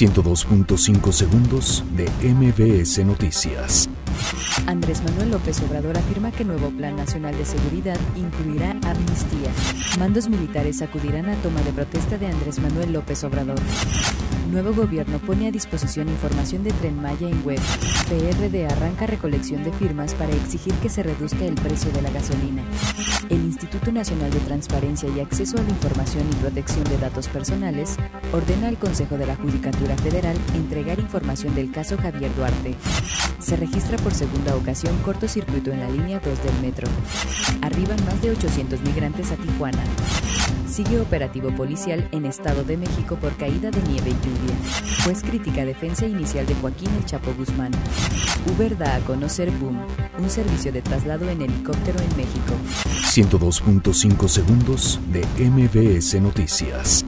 102.5 segundos de MBS Noticias. Andrés Manuel López Obrador afirma que nuevo Plan Nacional de Seguridad incluirá amnistía. Mandos militares acudirán a toma de protesta de Andrés Manuel López Obrador. Nuevo gobierno pone a disposición información de Tren Maya en web. PRD arranca recolección de firmas para exigir que se reduzca el precio de la gasolina. El Instituto Nacional de Transparencia y Acceso a la Información y Protección de Datos Personales ordena al Consejo de la Judicatura Federal entregar información del caso Javier Duarte. Se registra por segunda ocasión cortocircuito en la línea 2 del metro. Arriban más de 800 migrantes a Tijuana. Sigue operativo policial en Estado de México por caída de nieve y lluvia. Pues crítica defensa inicial de Joaquín El Chapo Guzmán. Uber da a conocer Boom, un servicio de traslado en helicóptero en México. 102.5 segundos de MBS Noticias.